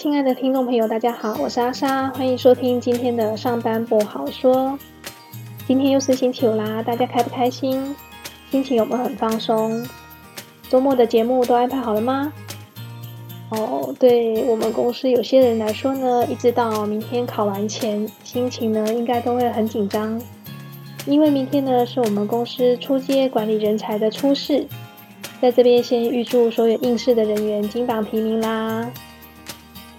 亲爱的听众朋友，大家好，我是阿莎，欢迎收听今天的上班不好说。今天又是星期五啦，大家开不开心？心情有没有很放松？周末的节目都安排好了吗？哦，对我们公司有些人来说呢，一直到明天考完前，心情呢应该都会很紧张，因为明天呢是我们公司出街管理人才的初试，在这边先预祝所有应试的人员金榜题名啦。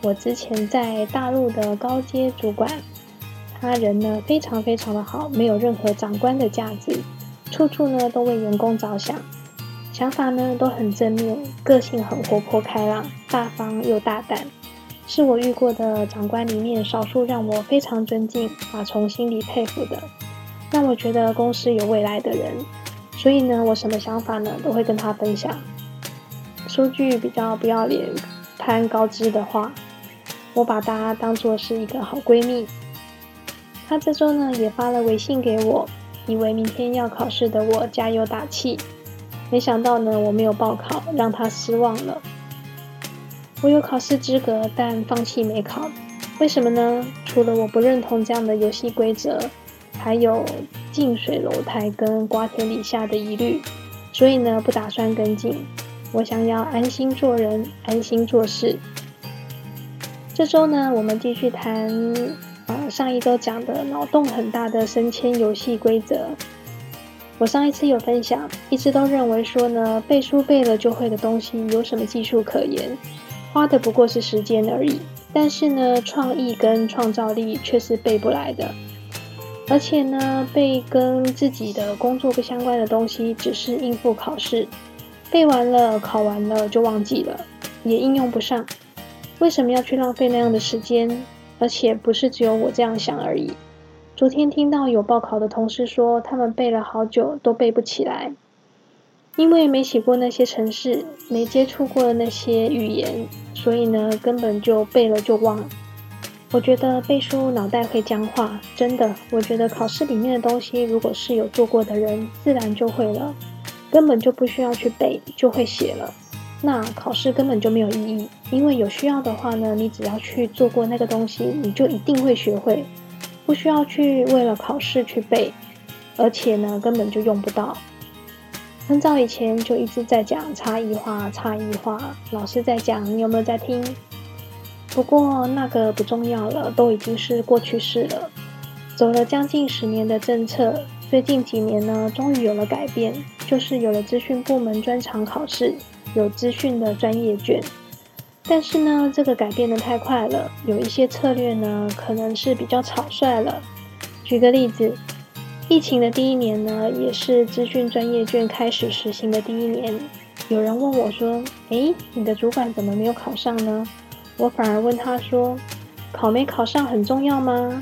我之前在大陆的高阶主管，他人呢非常非常的好，没有任何长官的架子，处处呢都为员工着想，想法呢都很正面，个性很活泼开朗，大方又大胆，是我遇过的长官里面少数让我非常尊敬、啊从心里佩服的，让我觉得公司有未来的人。所以呢，我什么想法呢都会跟他分享。说句比较不要脸、攀高枝的话。我把她当做是一个好闺蜜。她这周呢也发了微信给我，以为明天要考试的我加油打气。没想到呢我没有报考，让她失望了。我有考试资格，但放弃没考，为什么呢？除了我不认同这样的游戏规则，还有近水楼台跟瓜田李下的疑虑，所以呢不打算跟进。我想要安心做人，安心做事。这周呢，我们继续谈，呃，上一周讲的脑洞很大的升迁游戏规则。我上一次有分享，一直都认为说呢，背书背了就会的东西，有什么技术可言？花的不过是时间而已。但是呢，创意跟创造力却是背不来的。而且呢，背跟自己的工作不相关的东西，只是应付考试，背完了，考完了就忘记了，也应用不上。为什么要去浪费那样的时间？而且不是只有我这样想而已。昨天听到有报考的同事说，他们背了好久都背不起来，因为没写过那些城市，没接触过那些语言，所以呢，根本就背了就忘。我觉得背书脑袋会僵化，真的。我觉得考试里面的东西，如果是有做过的人，自然就会了，根本就不需要去背，就会写了。那考试根本就没有意义，因为有需要的话呢，你只要去做过那个东西，你就一定会学会，不需要去为了考试去背，而且呢，根本就用不到。很早以前就一直在讲差异化，差异化，老师在讲，你有没有在听？不过那个不重要了，都已经是过去式了。走了将近十年的政策，最近几年呢，终于有了改变，就是有了资讯部门专长考试。有资讯的专业卷，但是呢，这个改变的太快了，有一些策略呢，可能是比较草率了。举个例子，疫情的第一年呢，也是资讯专业卷开始实行的第一年。有人问我说：“诶，你的主管怎么没有考上呢？”我反而问他说：“考没考上很重要吗？”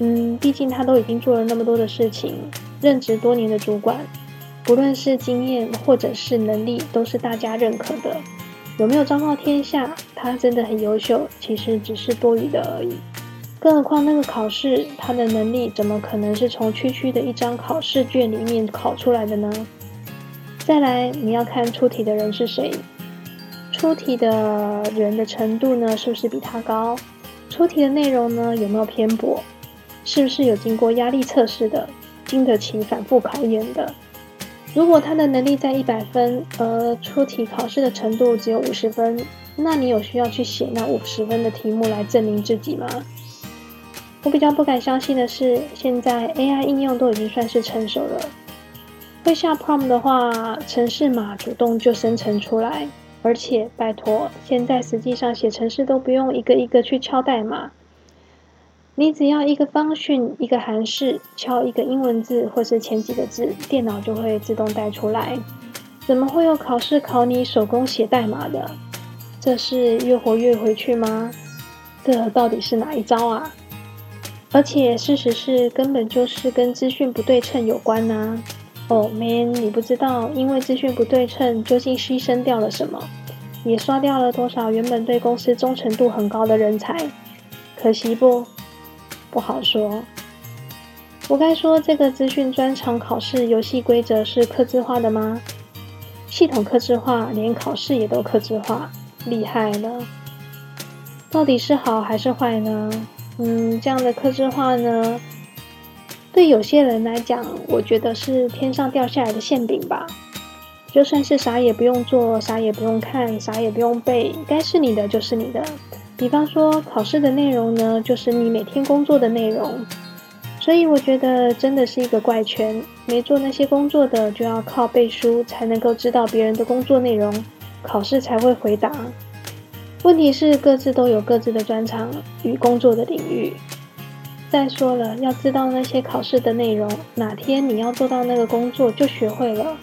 嗯，毕竟他都已经做了那么多的事情，任职多年的主管。不论是经验或者是能力，都是大家认可的。有没有昭告天下？他真的很优秀，其实只是多余的而已。更何况那个考试，他的能力怎么可能是从区区的一张考试卷里面考出来的呢？再来，你要看出题的人是谁，出题的人的程度呢，是不是比他高？出题的内容呢，有没有偏颇？是不是有经过压力测试的，经得起反复考验的？如果他的能力在一百分，而出题考试的程度只有五十分，那你有需要去写那五十分的题目来证明自己吗？我比较不敢相信的是，现在 AI 应用都已经算是成熟了，会下 prompt 的话，程式码主动就生成出来，而且拜托，现在实际上写程式都不用一个一个去敲代码。你只要一个方讯，一个函式，敲一个英文字或是前几个字，电脑就会自动带出来。怎么会有考试考你手工写代码的？这是越活越回去吗？这到底是哪一招啊？而且事实是，根本就是跟资讯不对称有关呐。哦，man，你不知道，因为资讯不对称，究竟牺牲掉了什么？也刷掉了多少原本对公司忠诚度很高的人才？可惜不？不好说。我该说这个资讯专场考试游戏规则是克制化的吗？系统克制化，连考试也都克制化，厉害了。到底是好还是坏呢？嗯，这样的克制化呢，对有些人来讲，我觉得是天上掉下来的馅饼吧。就算是啥也不用做，啥也不用看，啥也不用背，该是你的就是你的。比方说考试的内容呢，就是你每天工作的内容。所以我觉得真的是一个怪圈，没做那些工作的就要靠背书才能够知道别人的工作内容，考试才会回答。问题是各自都有各自的专长与工作的领域。再说了，要知道那些考试的内容，哪天你要做到那个工作就学会了。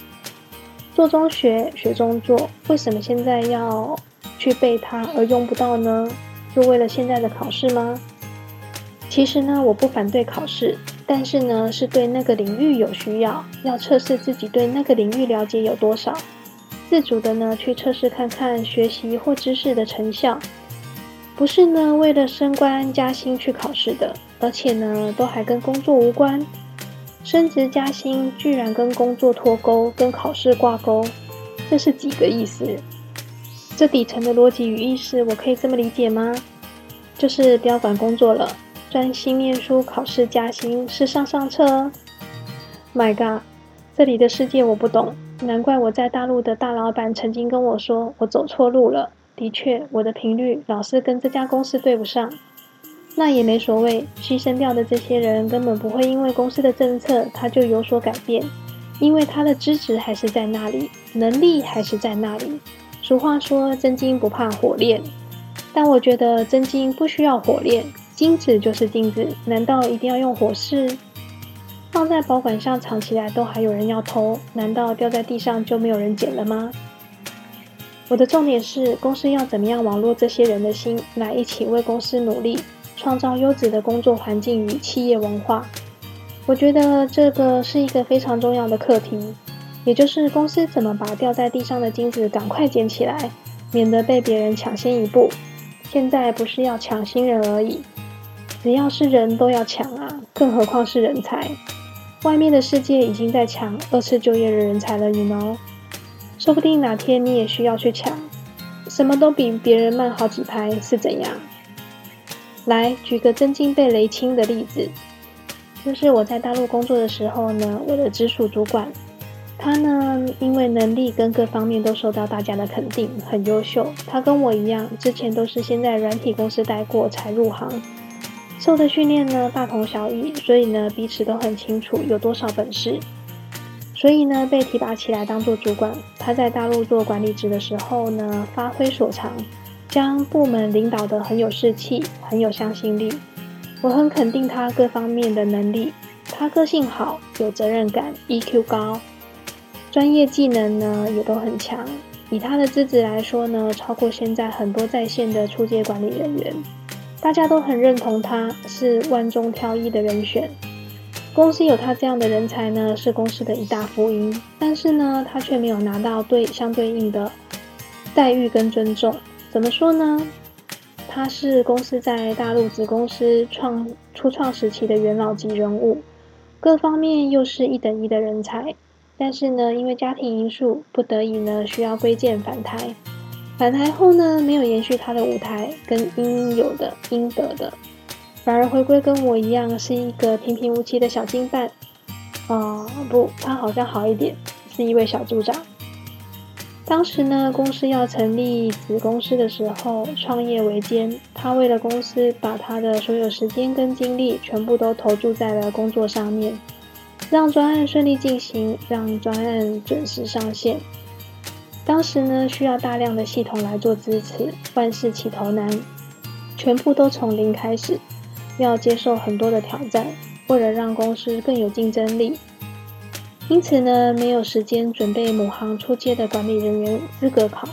做中学，学中做，为什么现在要去背它而用不到呢？就为了现在的考试吗？其实呢，我不反对考试，但是呢，是对那个领域有需要，要测试自己对那个领域了解有多少，自主的呢去测试看看学习或知识的成效，不是呢为了升官加薪去考试的，而且呢都还跟工作无关。升职加薪居然跟工作脱钩，跟考试挂钩，这是几个意思？这底层的逻辑与意识，我可以这么理解吗？就是不要管工作了，专心念书，考试加薪是上上策。My God，这里的世界我不懂，难怪我在大陆的大老板曾经跟我说，我走错路了。的确，我的频率老是跟这家公司对不上。那也没所谓，牺牲掉的这些人根本不会因为公司的政策他就有所改变，因为他的资质还是在那里，能力还是在那里。俗话说真金不怕火炼，但我觉得真金不需要火炼，金子就是金子，难道一定要用火试？放在保管箱藏起来都还有人要偷，难道掉在地上就没有人捡了吗？我的重点是公司要怎么样网络这些人的心，来一起为公司努力。创造优质的工作环境与企业文化，我觉得这个是一个非常重要的课题。也就是公司怎么把掉在地上的金子赶快捡起来，免得被别人抢先一步。现在不是要抢新人而已，只要是人都要抢啊，更何况是人才。外面的世界已经在抢二次就业的人才了，你呢说不定哪天你也需要去抢，什么都比别人慢好几拍，是怎样？来举个真金被雷清的例子，就是我在大陆工作的时候呢，我的直属主管，他呢因为能力跟各方面都受到大家的肯定，很优秀。他跟我一样，之前都是先在软体公司待过才入行，受的训练呢大同小异，所以呢彼此都很清楚有多少本事。所以呢被提拔起来当做主管，他在大陆做管理职的时候呢，发挥所长。将部门领导得很有士气，很有向心力。我很肯定他各方面的能力。他个性好，有责任感，EQ 高，专业技能呢也都很强。以他的资质来说呢，超过现在很多在线的出界管理人员。大家都很认同他是万中挑一的人选。公司有他这样的人才呢，是公司的一大福音。但是呢，他却没有拿到对相对应的待遇跟尊重。怎么说呢？他是公司在大陆子公司创初创时期的元老级人物，各方面又是一等一的人才。但是呢，因为家庭因素，不得已呢需要归建返台。返台后呢，没有延续他的舞台跟应有的应得的，反而回归跟我一样是一个平平无奇的小金蛋。哦，不，他好像好一点，是一位小组长。当时呢，公司要成立子公司的时候，创业维艰。他为了公司，把他的所有时间跟精力全部都投注在了工作上面，让专案顺利进行，让专案准时上线。当时呢，需要大量的系统来做支持，万事起头难，全部都从零开始，要接受很多的挑战。为了让公司更有竞争力。因此呢，没有时间准备某行出街的管理人员资格考，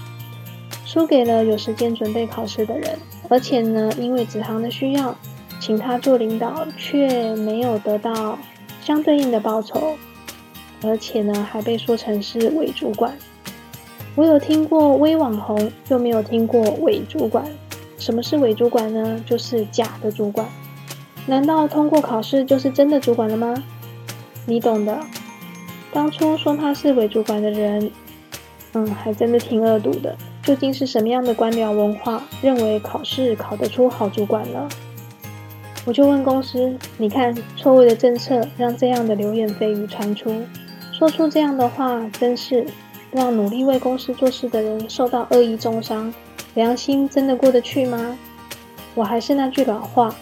输给了有时间准备考试的人。而且呢，因为子行的需要，请他做领导，却没有得到相对应的报酬，而且呢，还被说成是伪主管。我有听过微网红，就没有听过伪主管。什么是伪主管呢？就是假的主管。难道通过考试就是真的主管了吗？你懂的。当初说他是伪主管的人，嗯，还真的挺恶毒的，究竟是什么样的官僚文化，认为考试考得出好主管呢？我就问公司：“你看，错误的政策让这样的流言蜚语传出，说出这样的话，真是让努力为公司做事的人受到恶意重伤，良心真的过得去吗？”我还是那句老话，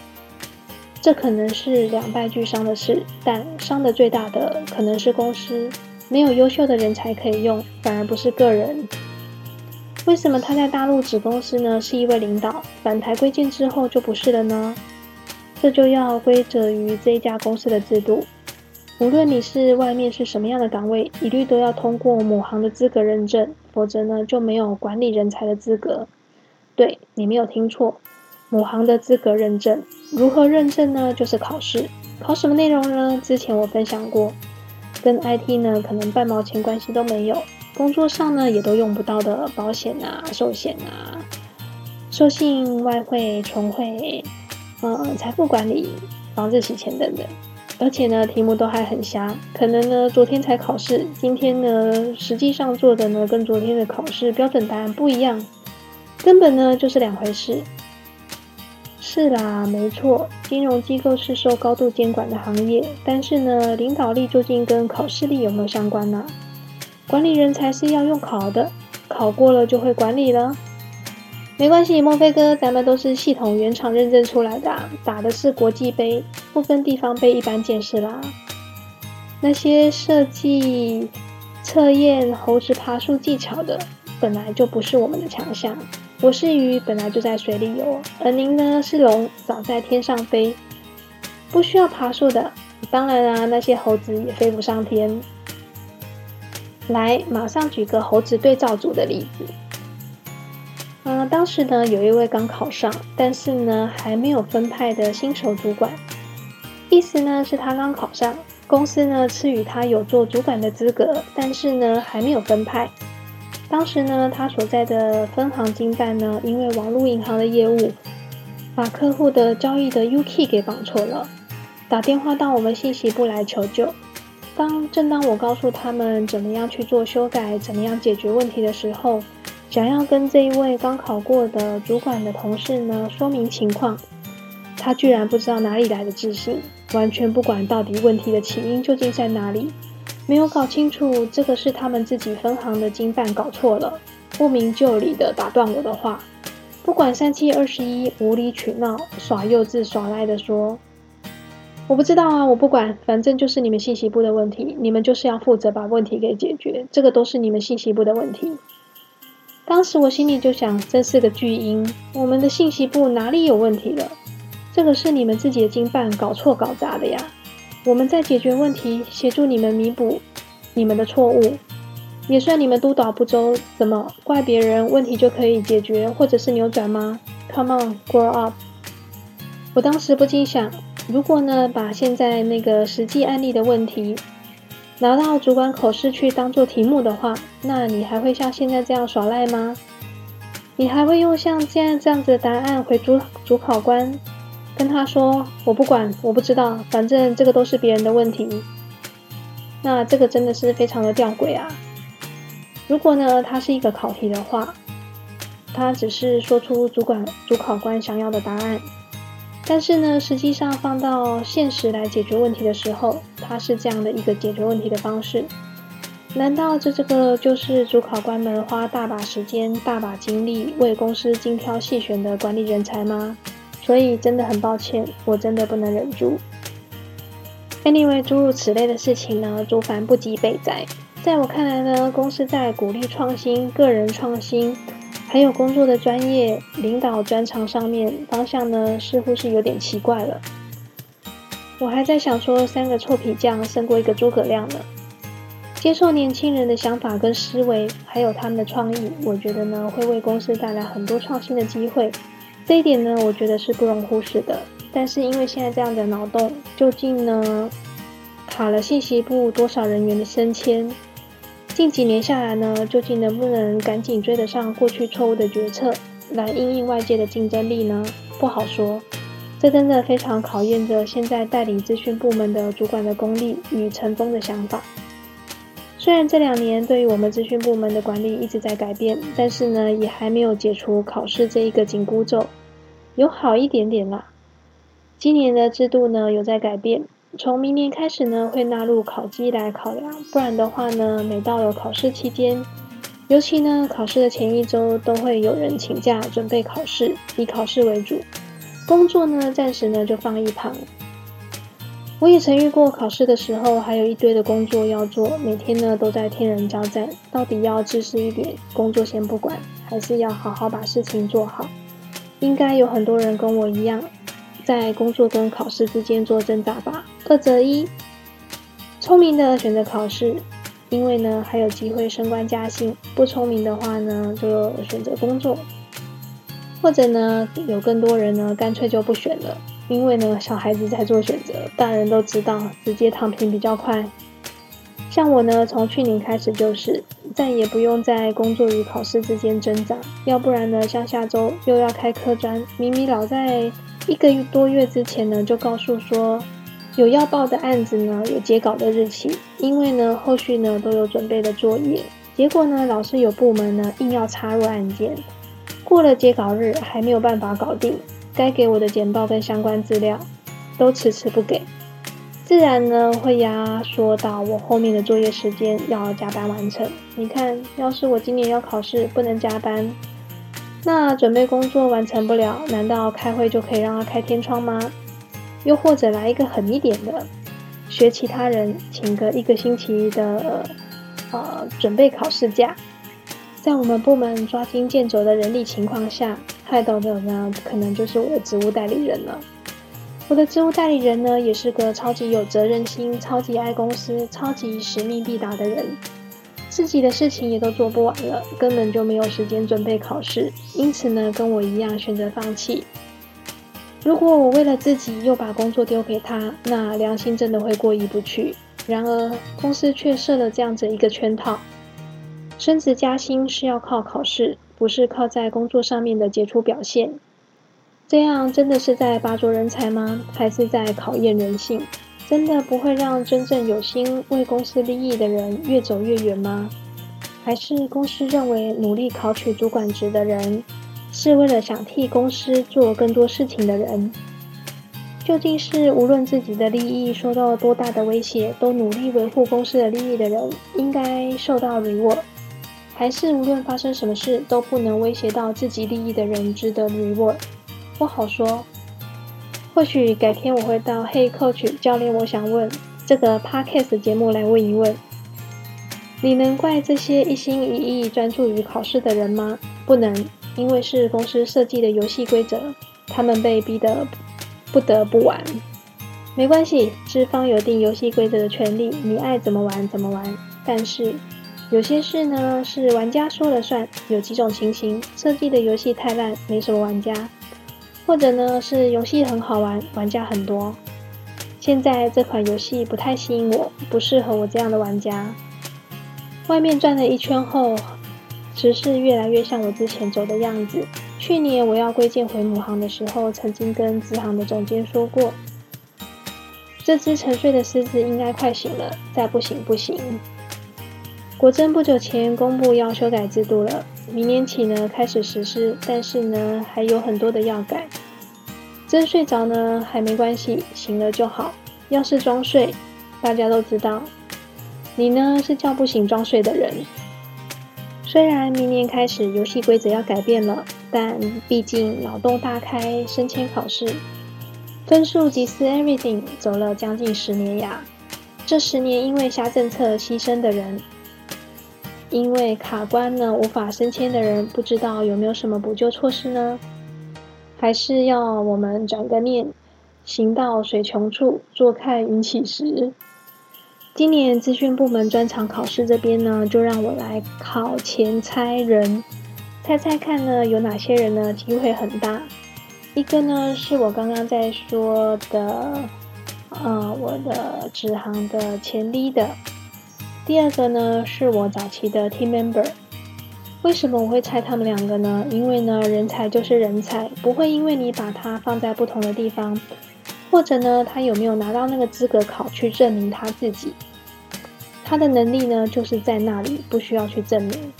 这可能是两败俱伤的事，但伤的最大的可能是公司没有优秀的人才可以用，反而不是个人。为什么他在大陆子公司呢是一位领导，返台归建之后就不是了呢？这就要归责于这一家公司的制度。无论你是外面是什么样的岗位，一律都要通过某行的资格认证，否则呢就没有管理人才的资格。对你没有听错，某行的资格认证如何认证呢？就是考试。考什么内容呢？之前我分享过，跟 IT 呢可能半毛钱关系都没有，工作上呢也都用不到的保险啊、寿险啊、授信、外汇、存汇。嗯，财富管理、防止洗钱等等，而且呢，题目都还很瞎，可能呢，昨天才考试，今天呢，实际上做的呢，跟昨天的考试标准答案不一样，根本呢就是两回事。是啦，没错，金融机构是受高度监管的行业，但是呢，领导力究竟跟考试力有没有相关呢？管理人才是要用考的，考过了就会管理了。没关系，墨菲哥，咱们都是系统原厂认证出来的，打的是国际杯，不分地方杯，一般见识啦。那些设计、测验猴子爬树技巧的，本来就不是我们的强项。我是鱼，本来就在水里游，而您呢是龙，早在天上飞，不需要爬树的。当然啊，那些猴子也飞不上天。来，马上举个猴子对照组的例子。嗯，当时呢，有一位刚考上，但是呢还没有分派的新手主管，意思呢是他刚考上，公司呢赐予他有做主管的资格，但是呢还没有分派。当时呢，他所在的分行经办呢，因为网络银行的业务，把客户的交易的 U K 给绑错了，打电话到我们信息部来求救。当正当我告诉他们怎么样去做修改，怎么样解决问题的时候，想要跟这一位刚考过的主管的同事呢说明情况，他居然不知道哪里来的自信，完全不管到底问题的起因究竟在哪里，没有搞清楚这个是他们自己分行的经办搞错了，不明就里的打断我的话，不管三七二十一，无理取闹，耍幼稚耍赖的说，我不知道啊，我不管，反正就是你们信息部的问题，你们就是要负责把问题给解决，这个都是你们信息部的问题。当时我心里就想，真是个巨婴，我们的信息部哪里有问题了？这个是你们自己的经办搞错搞砸的呀！我们在解决问题，协助你们弥补你们的错误，也算你们督导不周。怎么怪别人，问题就可以解决或者是扭转吗？Come on, grow up！我当时不禁想，如果呢，把现在那个实际案例的问题。拿到主管口试去当做题目的话，那你还会像现在这样耍赖吗？你还会用像现在这样子的答案回主主考官，跟他说我不管，我不知道，反正这个都是别人的问题。那这个真的是非常的吊诡啊！如果呢，它是一个考题的话，他只是说出主管主考官想要的答案。但是呢，实际上放到现实来解决问题的时候，它是这样的一个解决问题的方式。难道这这个就是主考官们花大把时间、大把精力为公司精挑细选的管理人才吗？所以真的很抱歉，我真的不能忍住。Anyway，诸如此类的事情呢，诸凡不及备载。在我看来呢，公司在鼓励创新、个人创新。还有工作的专业、领导专长上面方向呢，似乎是有点奇怪了。我还在想说，三个臭皮匠胜过一个诸葛亮呢。接受年轻人的想法跟思维，还有他们的创意，我觉得呢，会为公司带来很多创新的机会。这一点呢，我觉得是不容忽视的。但是因为现在这样的脑洞，究竟呢，卡了信息部多少人员的升迁？近几年下来呢，究竟能不能赶紧追得上过去错误的决策，来应应外界的竞争力呢？不好说。这真的非常考验着现在带领资讯部门的主管的功力与成功的想法。虽然这两年对于我们资讯部门的管理一直在改变，但是呢，也还没有解除考试这一个紧箍咒，有好一点点啦。今年的制度呢有在改变，从明年开始呢会纳入考绩来考量，不然的话呢，每到了考试期间，尤其呢考试的前一周，都会有人请假准备考试，以考试为主，工作呢暂时呢就放一旁。我也曾遇过考试的时候，还有一堆的工作要做，每天呢都在天人交战，到底要自私一点，工作先不管，还是要好好把事情做好？应该有很多人跟我一样，在工作跟考试之间做挣扎吧。二择一，聪明的选择考试，因为呢还有机会升官加薪；不聪明的话呢，就选择工作，或者呢有更多人呢干脆就不选了。因为呢，小孩子在做选择，大人都知道，直接躺平比较快。像我呢，从去年开始就是再也不用在工作与考试之间挣扎，要不然呢，像下周又要开科专，明明老在一个多月之前呢，就告诉说有要报的案子呢，有截稿的日期，因为呢，后续呢都有准备的作业，结果呢，老师有部门呢硬要插入案件，过了截稿日还没有办法搞定。该给我的简报跟相关资料都迟迟不给，自然呢会压缩到我后面的作业时间，要加班完成。你看，要是我今年要考试不能加班，那准备工作完成不了，难道开会就可以让他开天窗吗？又或者来一个狠一点的，学其他人请个一个星期的呃准备考试假，在我们部门抓襟见肘的人力情况下。害到的呢，可能就是我的职务代理人了。我的职务代理人呢，也是个超级有责任心、超级爱公司、超级使命必达的人。自己的事情也都做不完了，根本就没有时间准备考试。因此呢，跟我一样选择放弃。如果我为了自己又把工作丢给他，那良心真的会过意不去。然而，公司却设了这样子一个圈套：升职加薪是要靠考试。不是靠在工作上面的杰出表现，这样真的是在拔擢人才吗？还是在考验人性？真的不会让真正有心为公司利益的人越走越远吗？还是公司认为努力考取主管职的人，是为了想替公司做更多事情的人？究竟是无论自己的利益受到多大的威胁，都努力维护公司的利益的人，应该受到礼沃还是无论发生什么事都不能威胁到自己利益的人值得 reward，不好说。或许改天我会到 Hey Coach 教练，我想问这个 podcast 节目来问一问：你能怪这些一心一意专注于考试的人吗？不能，因为是公司设计的游戏规则，他们被逼得不得不玩。没关系，资方有定游戏规则的权利，你爱怎么玩怎么玩。但是。有些事呢是玩家说了算，有几种情形：设计的游戏太烂，没什么玩家；或者呢是游戏很好玩，玩家很多。现在这款游戏不太吸引我，不适合我这样的玩家。外面转了一圈后，时事越来越像我之前走的样子。去年我要归建回母行的时候，曾经跟子行的总监说过：这只沉睡的狮子应该快醒了，再不醒不行。果真不久前公布要修改制度了，明年起呢开始实施，但是呢还有很多的要改。真睡着呢还没关系，醒了就好。要是装睡，大家都知道，你呢是叫不醒装睡的人。虽然明年开始游戏规则要改变了，但毕竟脑洞大开，升迁考试分数即是 everything，走了将近十年呀。这十年因为瞎政策牺牲的人。因为卡关呢，无法升迁的人，不知道有没有什么补救措施呢？还是要我们转个念，行到水穷处，坐看云起时。今年资讯部门专场考试这边呢，就让我来考前猜人，猜猜看呢，有哪些人呢？机会很大。一个呢，是我刚刚在说的，呃，我的支行的前 leader。第二个呢，是我早期的 team member。为什么我会猜他们两个呢？因为呢，人才就是人才，不会因为你把他放在不同的地方，或者呢，他有没有拿到那个资格考去证明他自己，他的能力呢就是在那里，不需要去证明。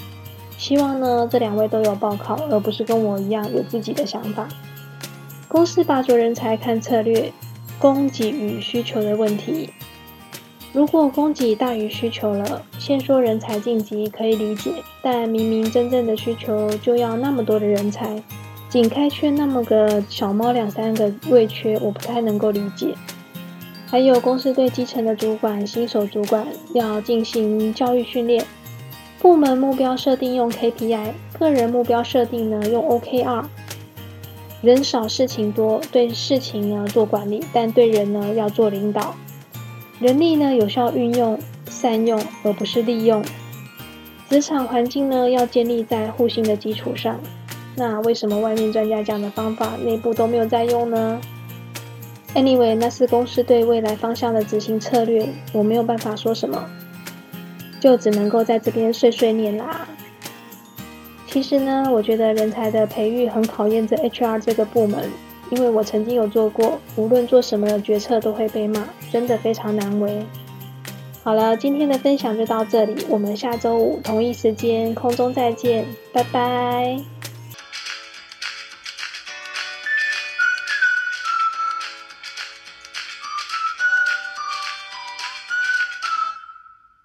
希望呢这两位都有报考，而不是跟我一样有自己的想法。公司拔擢人才看策略，供给与需求的问题。如果供给大于需求了，先说人才晋级可以理解，但明明真正的需求就要那么多的人才，仅开缺那么个小猫两三个位缺，我不太能够理解。还有公司对基层的主管、新手主管要进行教育训练，部门目标设定用 KPI，个人目标设定呢用 OKR。人少事情多，对事情呢做管理，但对人呢要做领导。人力呢有效运用、善用，而不是利用。职场环境呢要建立在互信的基础上。那为什么外面专家讲的方法，内部都没有在用呢？Anyway，那是公司对未来方向的执行策略，我没有办法说什么，就只能够在这边碎碎念啦。其实呢，我觉得人才的培育很考验这 HR 这个部门。因为我曾经有做过，无论做什么决策都会被骂，真的非常难为。好了，今天的分享就到这里，我们下周五同一时间空中再见，拜拜。